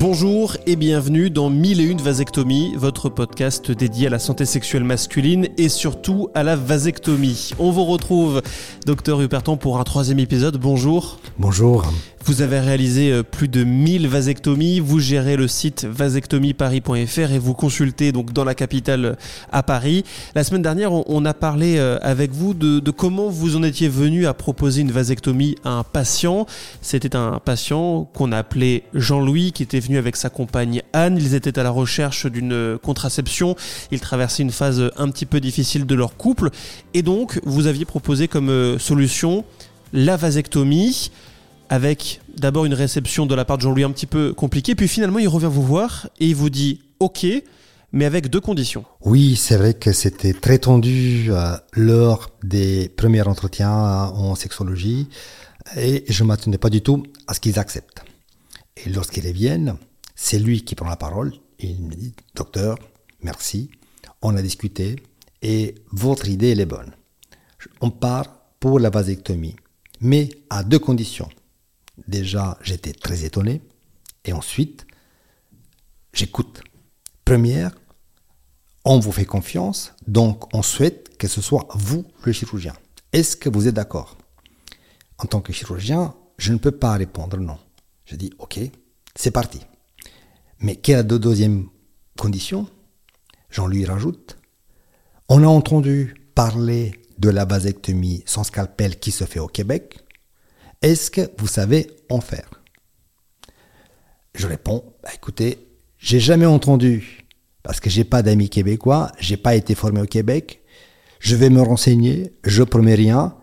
Bonjour et bienvenue dans 1001 vasectomies, votre podcast dédié à la santé sexuelle masculine et surtout à la vasectomie. On vous retrouve, docteur Huperton, pour un troisième épisode. Bonjour. Bonjour. Vous avez réalisé euh, plus de 1000 vasectomies, vous gérez le site vasectomieparis.fr et vous consultez donc dans la capitale euh, à Paris. La semaine dernière, on a parlé euh, avec vous de, de comment vous en étiez venu à proposer une vasectomie à un patient. C'était un patient qu'on a appelé Jean-Louis qui était venu avec sa compagne Anne. Ils étaient à la recherche d'une contraception. Ils traversaient une phase un petit peu difficile de leur couple. Et donc, vous aviez proposé comme solution la vasectomie avec d'abord une réception de la part de Jean-Louis un petit peu compliquée, puis finalement il revient vous voir et il vous dit OK, mais avec deux conditions. Oui, c'est vrai que c'était très tendu euh, lors des premiers entretiens en sexologie et je ne m'attendais pas du tout à ce qu'ils acceptent. Et lorsqu'ils reviennent, c'est lui qui prend la parole il me dit Docteur, merci, on a discuté et votre idée elle est bonne. On part pour la vasectomie, mais à deux conditions. Déjà, j'étais très étonné. Et ensuite, j'écoute. Première, on vous fait confiance, donc on souhaite que ce soit vous le chirurgien. Est-ce que vous êtes d'accord? En tant que chirurgien, je ne peux pas répondre non. Je dis ok, c'est parti. Mais quelle est la deuxième condition? J'en lui rajoute. On a entendu parler de la vasectomie sans scalpel qui se fait au Québec. Est-ce que vous savez en faire? Je réponds, bah, écoutez, j'ai jamais entendu, parce que j'ai pas d'amis québécois, j'ai pas été formé au Québec, je vais me renseigner, je promets rien,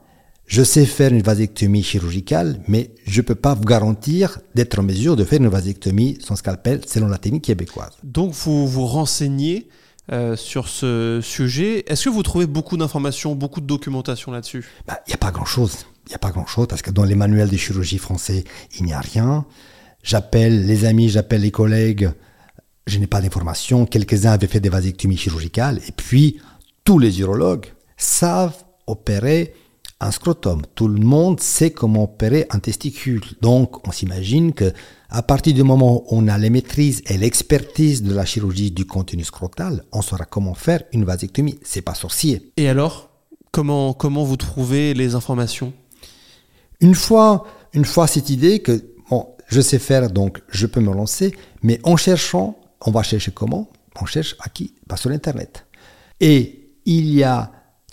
je sais faire une vasectomie chirurgicale, mais je peux pas vous garantir d'être en mesure de faire une vasectomie sans scalpel selon la technique québécoise. Donc vous vous renseignez euh, sur ce sujet. Est-ce que vous trouvez beaucoup d'informations, beaucoup de documentation là-dessus? Il bah, n'y a pas grand-chose. Il n'y a pas grand-chose parce que dans les manuels de chirurgie français, il n'y a rien. J'appelle les amis, j'appelle les collègues, je n'ai pas d'informations. Quelques-uns avaient fait des vasectomies chirurgicales et puis tous les urologues savent opérer un scrotum. Tout le monde sait comment opérer un testicule. Donc, on s'imagine que à partir du moment où on a les maîtrises et l'expertise de la chirurgie du contenu scrotal, on saura comment faire une vasectomie. C'est pas sorcier. Et alors, comment comment vous trouvez les informations? Une fois, une fois cette idée que je sais faire, donc je peux me lancer, mais en cherchant, on va chercher comment? On cherche à qui? Bah, Sur Internet. Et il y a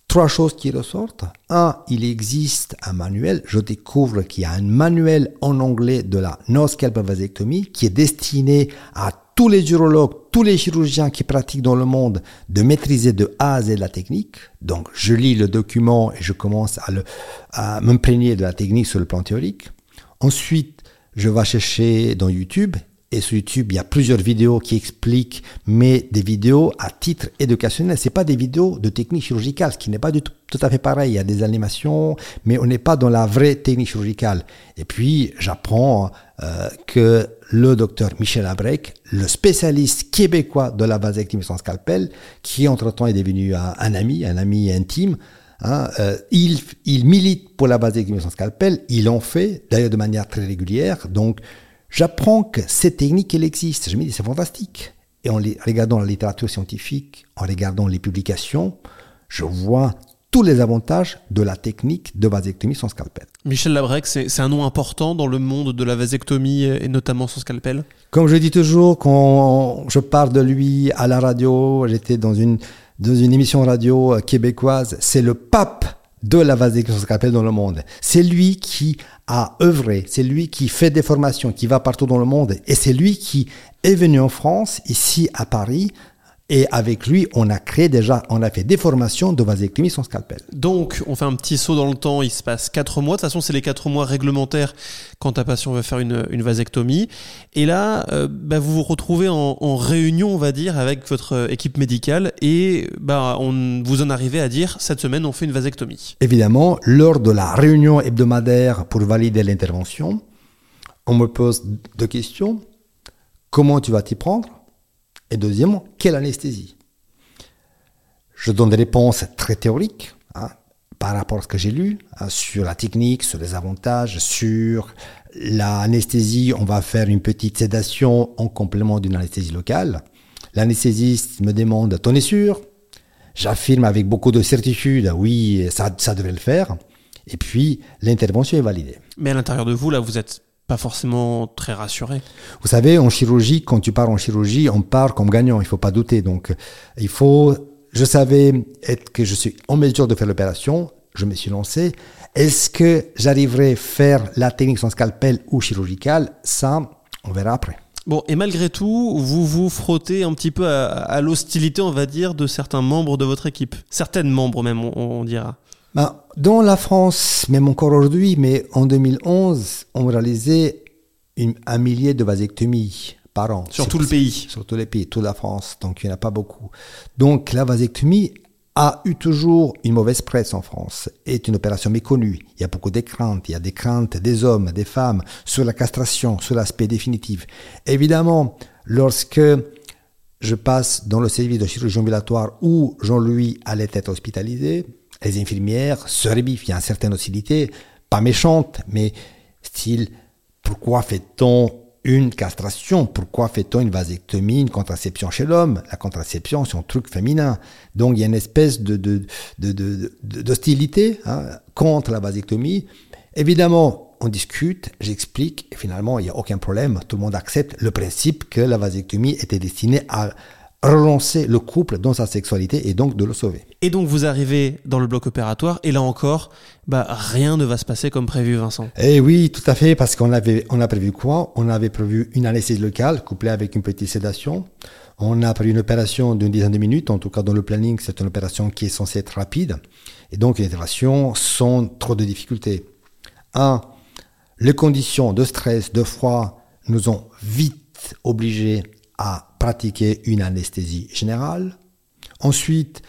trois choses qui ressortent. Un, il existe un manuel. Je découvre qu'il y a un manuel en anglais de la no scalp vasectomie qui est destiné à tous les urologues, tous les chirurgiens qui pratiquent dans le monde de maîtriser de A à Z la technique. Donc, je lis le document et je commence à, à m'imprégner de la technique sur le plan théorique. Ensuite, je vais chercher dans YouTube et sur YouTube, il y a plusieurs vidéos qui expliquent, mais des vidéos à titre éducationnel. C'est pas des vidéos de technique chirurgicale, ce qui n'est pas du tout, tout, à fait pareil. Il y a des animations, mais on n'est pas dans la vraie technique chirurgicale. Et puis, j'apprends euh, que le docteur Michel Abrec, le spécialiste québécois de la vasectomie sans scalpel, qui entre-temps est devenu un, ami, un ami intime, Hein, euh, il, il milite pour la vasectomie sans scalpel, il en fait d'ailleurs de manière très régulière. Donc J'apprends que cette technique, elle existe. Je me dis, c'est fantastique. Et en regardant la littérature scientifique, en regardant les publications, je vois tous les avantages de la technique de vasectomie sans scalpel. Michel Labrec, c'est un nom important dans le monde de la vasectomie et notamment sans scalpel? Comme je dis toujours, quand je parle de lui à la radio, j'étais dans une, dans une émission radio québécoise, c'est le pape de la vasectomie dans le monde. C'est lui qui a œuvré, c'est lui qui fait des formations, qui va partout dans le monde, et c'est lui qui est venu en France, ici à Paris, et avec lui, on a créé déjà, on a fait des formations de vasectomie sans scalpel. Donc, on fait un petit saut dans le temps, il se passe 4 mois. De toute façon, c'est les 4 mois réglementaires quand ta patient veut faire une, une vasectomie. Et là, euh, bah, vous vous retrouvez en, en, réunion, on va dire, avec votre équipe médicale et bah, on, vous en arrivez à dire, cette semaine, on fait une vasectomie. Évidemment, lors de la réunion hebdomadaire pour valider l'intervention, on me pose deux questions. Comment tu vas t'y prendre? Et deuxièmement, quelle anesthésie? Je donne des réponses très théoriques. Hein. par rapport à ce que j'ai lu hein, sur la technique, sur les avantages, sur l'anesthésie, on va faire une petite sédation en complément d'une anesthésie locale. L'anesthésiste me demande, t'en es sûr? J'affirme avec beaucoup de certitude, oui, ça, ça devrait le faire. Et puis, l'intervention est validée. Mais à l'intérieur de vous, là, vous êtes pas forcément très rassuré. Vous savez, en chirurgie, quand tu pars en chirurgie, on part comme gagnant, il faut pas douter. Donc, il faut je savais être que je suis en mesure de faire l'opération, je me suis lancé. Est-ce que j'arriverai à faire la technique sans scalpel ou chirurgicale? Ça, on verra après. Bon, et malgré tout, vous vous frottez un petit peu à, l'hostilité, on va dire, de certains membres de votre équipe. Certaines membres même, on, dira. Ben, dans la France, même encore aujourd'hui, mais en 2011, on réalisait un millier de vasectomies par an. Sur tout le pays. Sur tout le pays, toute la France. Donc il n'y en a pas beaucoup. Donc la vasectomie a eu toujours une mauvaise presse en France, est une opération méconnue. Il y a beaucoup de craintes, il y a des craintes des hommes, des femmes, sur la castration, sur l'aspect définitif. Évidemment, lorsque je passe dans le service de chirurgie ambulatoire où Jean-Louis allait être hospitalisé, les infirmières se rébiffent, il y a une certaine hostilité, pas méchante, mais style, pourquoi fait-on une castration? Pourquoi fait-on une vasectomie, une contraception chez l'homme? La contraception, c'est un truc féminin. Donc il y a une espèce de, d'hostilité hein, contre la vasectomie. Évidemment, on discute, j'explique, et finalement, il n'y a aucun problème. Tout le monde accepte le principe que la vasectomie était destinée à relancer le couple dans sa sexualité et donc de le sauver. Et donc vous arrivez dans le bloc opératoire et là encore, bah, rien ne va se passer comme prévu Vincent. Eh oui, tout à fait, parce qu'on avait, on a prévu quoi? On avait prévu une anesthésie locale couplée avec une petite sédation. On a prévu une opération d'une dizaine de minutes, en tout cas dans le planning, c'est une opération qui est censée être rapide. Et donc les interventions sont trop de difficultés. Un, les conditions de stress, de froid nous ont vite obligés à pratiquer une anesthésie générale. Ensuite,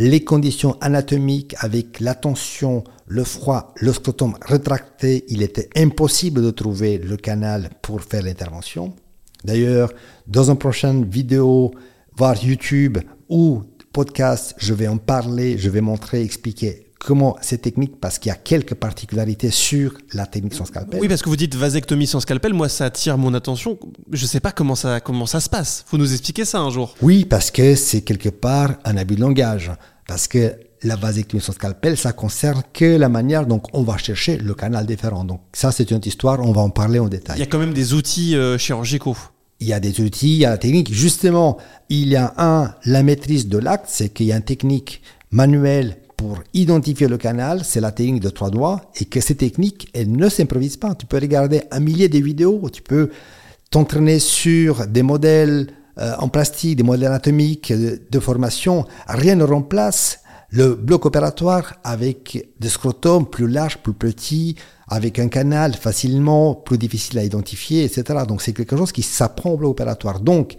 les conditions anatomiques avec la tension, le froid, le scrotum rétracté, il était impossible de trouver le canal pour faire l'intervention. D'ailleurs, dans une prochaine vidéo, voir YouTube ou podcast, je vais en parler, je vais montrer, expliquer comment c'est technique parce qu'il y a quelques particularités sur la technique sans scalpel. Oui, parce que vous dites vasectomie sans scalpel, moi ça attire mon attention. Je ne sais pas comment ça, comment ça se passe. Faut nous expliquer ça un jour. Oui, parce que c'est quelque part un abus de langage. Parce que la vasectomie sans scalpel, ça concerne que la manière dont on va chercher le canal différent. Donc ça, c'est une autre histoire, on va en parler en détail. Il y a quand même des outils euh, chirurgicaux. Il y a des outils, il y a la technique. Justement, il y a un, la maîtrise de l'acte, c'est qu'il y a une technique manuelle pour identifier le canal, c'est la technique de trois doigts et que ces techniques, elles ne s'improvisent pas. Tu peux regarder un millier de vidéos, tu peux t'entraîner sur des modèles euh, en plastique, des modèles anatomiques de, formation. Rien ne remplace le bloc opératoire avec des scrotums plus larges, plus petits, avec un canal facilement plus difficile à identifier, etc. Donc c'est quelque chose qui s'apprend au bloc opératoire. Donc,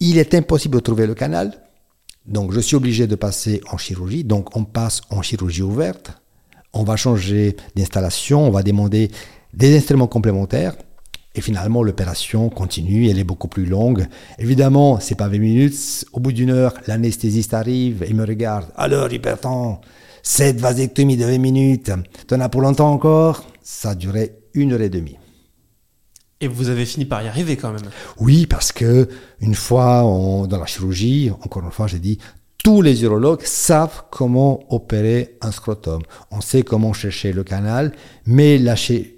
il est impossible de trouver le canal donc je suis obligé de passer en chirurgie. Donc on passe en chirurgie ouverte. On va changer d'installation, on va demander des instruments complémentaires. Et finalement, l'opération continue, elle est beaucoup plus longue. Évidemment, c'est pas 20 minutes. Au bout d'une heure, l'anesthésiste arrive et me regarde. Alors, hypertent, cette vasectomie de 20 minutes, t'en as pour longtemps encore? Ça duré une heure et demie. Et vous avez fini par y arriver quand même. Oui, parce que une fois dans la chirurgie, encore une fois, j'ai dit, tous les urologues savent comment opérer un scrotum. On sait comment chercher le canal, mais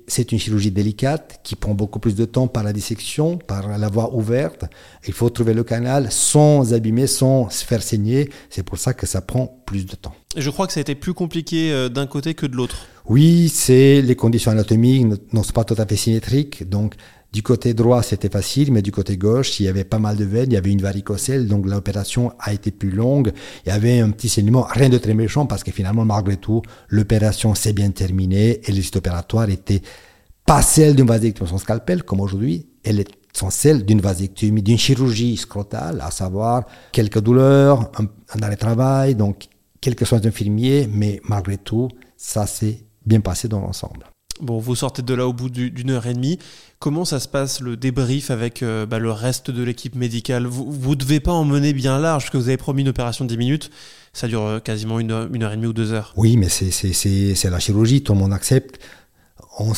c'est une chirurgie délicate qui prend beaucoup plus de temps par la dissection, par la voie ouverte. Il faut trouver le canal sans abîmer, sans se faire saigner. C'est pour ça que ça prend plus de temps. Et je crois que ça a été plus compliqué euh, d'un côté que de l'autre. Oui, c'est les conditions anatomiques ne sont pas tout à fait symétriques. Donc, du côté droit, c'était facile, mais du côté gauche, il y avait pas mal de veines, il y avait une varicocèle, donc l'opération a été plus longue. Il y avait un petit saignement, rien de très méchant, parce que finalement, malgré tout, l'opération s'est bien terminée et les opératoire était pas celle d'une vasectomie sans scalpel, comme aujourd'hui, elle sont celles d'une vasectomie, d'une chirurgie scrotale, à savoir quelques douleurs, un, un arrêt de travail, donc quelques soins d'infirmier, mais malgré tout, ça s'est bien passé dans l'ensemble. Bon, vous sortez de là au bout d'une heure et demie. Comment ça se passe le débrief avec euh, bah, le reste de l'équipe médicale? Vous ne devez pas en mener bien large, parce que vous avez promis une opération de 10 minutes. Ça dure euh, quasiment une heure, une heure et demie ou deux heures. Oui, mais c'est la chirurgie, tout le monde accepte. On,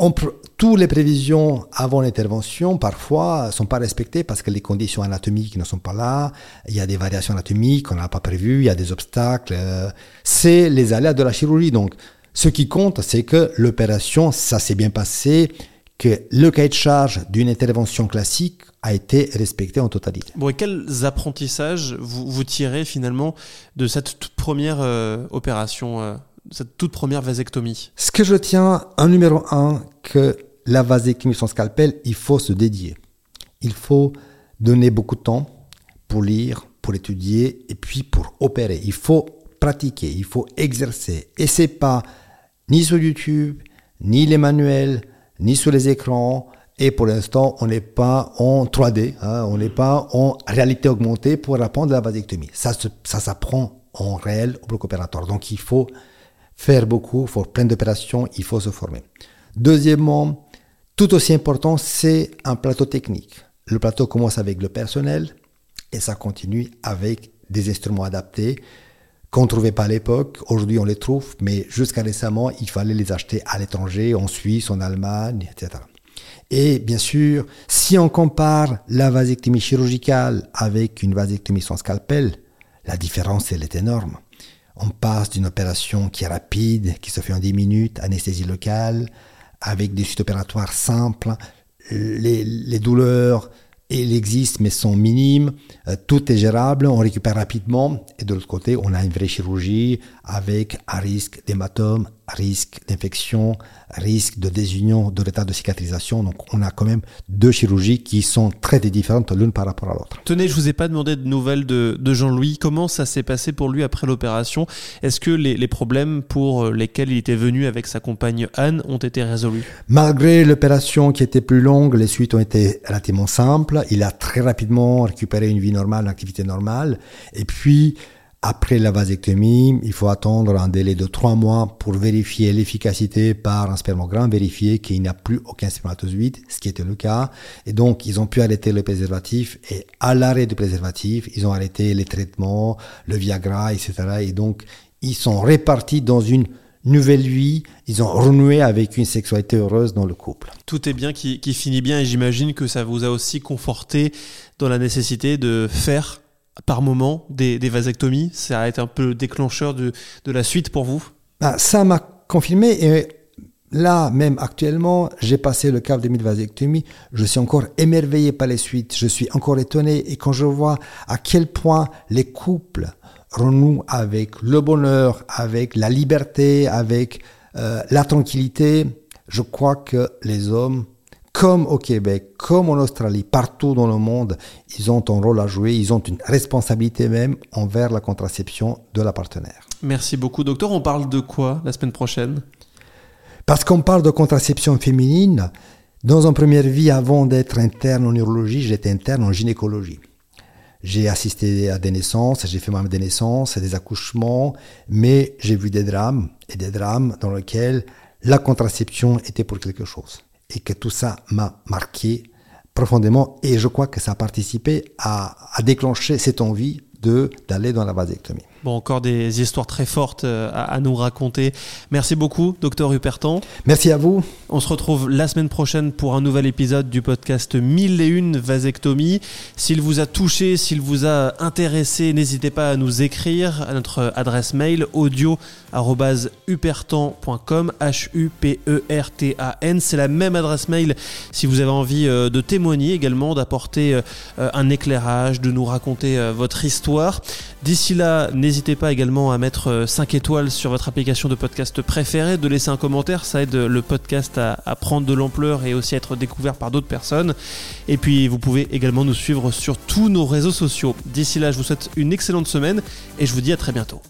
on, toutes les prévisions avant l'intervention, parfois, ne sont pas respectées parce que les conditions anatomiques ne sont pas là. Il y a des variations anatomiques qu'on n'a pas prévues, il y a des obstacles. Euh, c'est les aléas de la chirurgie. Donc, ce qui compte, c'est que l'opération, ça s'est bien passé, que le cahier de charge d'une intervention classique a été respecté en totalité. Bon, et quels apprentissages vous, tirez finalement de cette toute première euh, opération, euh, cette toute première vasectomie Ce que je tiens, un numéro un, que la vasectomie sans scalpel, il faut se dédier. Il faut donner beaucoup de temps pour lire, pour étudier et puis pour opérer. Il faut pratiquer, il faut exercer. Et c'est pas ni sur YouTube, ni les manuels, ni sur les écrans. Et pour l'instant, on n'est pas en 3D, hein, on n'est pas en réalité augmentée pour apprendre la vasectomie. Ça, ça s'apprend en réel au bloc opératoire. Donc il faut faire beaucoup, faut plein d'opérations, il faut se former. Deuxièmement, tout aussi important, c'est un plateau technique. Le plateau commence avec le personnel et ça continue avec des instruments adaptés qu'on ne trouvait pas à l'époque. Aujourd'hui, on les trouve, mais jusqu'à récemment, il fallait les acheter à l'étranger, en Suisse, en Allemagne, etc. Et bien sûr, si on compare la vasectomie chirurgicale avec une vasectomie sans scalpel, la différence, elle est énorme. On passe d'une opération qui est rapide, qui se fait en 10 minutes, anesthésie locale, avec des suites opératoires simples, les, douleurs il existe mais sont minimes, euh, tout est gérable, on récupère rapidement. Et de l'autre côté on a une vraie chirurgie avec un risque d'hématome, risque d'infection, risque de désunion, de l'état de cicatrisation. Donc on a quand même deux chirurgies qui sont très différentes l'une par rapport à l'autre. Tenez, je vous ai pas demandé de nouvelles de, Jean-Louis. Comment ça s'est passé pour lui après l'opération? Est-ce que les, problèmes pour lesquels il était venu avec sa compagne Anne ont été résolus? Malgré l'opération qui était plus longue, les suites ont été relativement simples. Il a très rapidement récupéré une vie normale, une activité normale. Et puis, après la vasectomie, il faut attendre un délai de trois mois pour vérifier l'efficacité par un spermogramme, vérifier qu'il n'y a plus aucun spermatozoïde, ce qui était le cas. Et donc, ils ont pu arrêter le préservatif. Et à l'arrêt du préservatif, ils ont arrêté les traitements, le Viagra, etc. Et donc, ils sont répartis dans une nouvelle vie, ils ont renoué avec une sexualité heureuse dans le couple. Tout est bien qui, qui finit bien et j'imagine que ça vous a aussi conforté dans la nécessité de faire par moment des, vasectomies Ça a été un peu le déclencheur de, la suite pour vous? Bah, Ça m'a confirmé et là, même actuellement, j'ai passé le cap de 1000 vasectomies. Je suis encore émerveillé par les suites. Je suis encore étonné et quand je vois à quel point les couples renouent avec le bonheur, avec la liberté, avec euh, la tranquillité, je crois que les hommes comme au Québec, comme en Australie, partout dans le monde, ils ont un rôle à jouer, ils ont une responsabilité même envers la contraception de la partenaire. Merci beaucoup, docteur. On parle de quoi la semaine prochaine? Parce qu'on parle de contraception féminine. Dans une première vie, avant d'être interne en urologie, j'étais interne en gynécologie. J'ai assisté à des naissances, j'ai fait même des naissances, des accouchements, mais j'ai vu des drames et des drames dans lesquels la contraception était pour quelque chose et que tout ça m'a marqué profondément et je crois que ça a participé à, à déclencher cette envie de d'aller dans la vasectomie. Bon, encore des histoires très fortes euh, à, nous raconter. Merci beaucoup, docteur Hupertan. Merci à vous. On se retrouve la semaine prochaine pour un nouvel épisode du podcast 1001 vasectomie. S'il vous a touché, s'il vous a intéressé, n'hésitez pas à nous écrire à notre adresse mail audio@hupertan.com H U P E. C'est la même adresse mail si vous avez envie euh, de témoigner également, d'apporter euh, un éclairage, de nous raconter votre histoire. D'ici là, n'hésitez pas également à mettre 5 euh, étoiles sur votre application de podcast préférée, de laisser un commentaire, ça aide le podcast à prendre de l'ampleur et aussi à être découvert par d'autres personnes. Et puis vous pouvez également nous suivre sur tous nos réseaux sociaux. D'ici là, je vous souhaite une excellente semaine et je vous dis à très bientôt.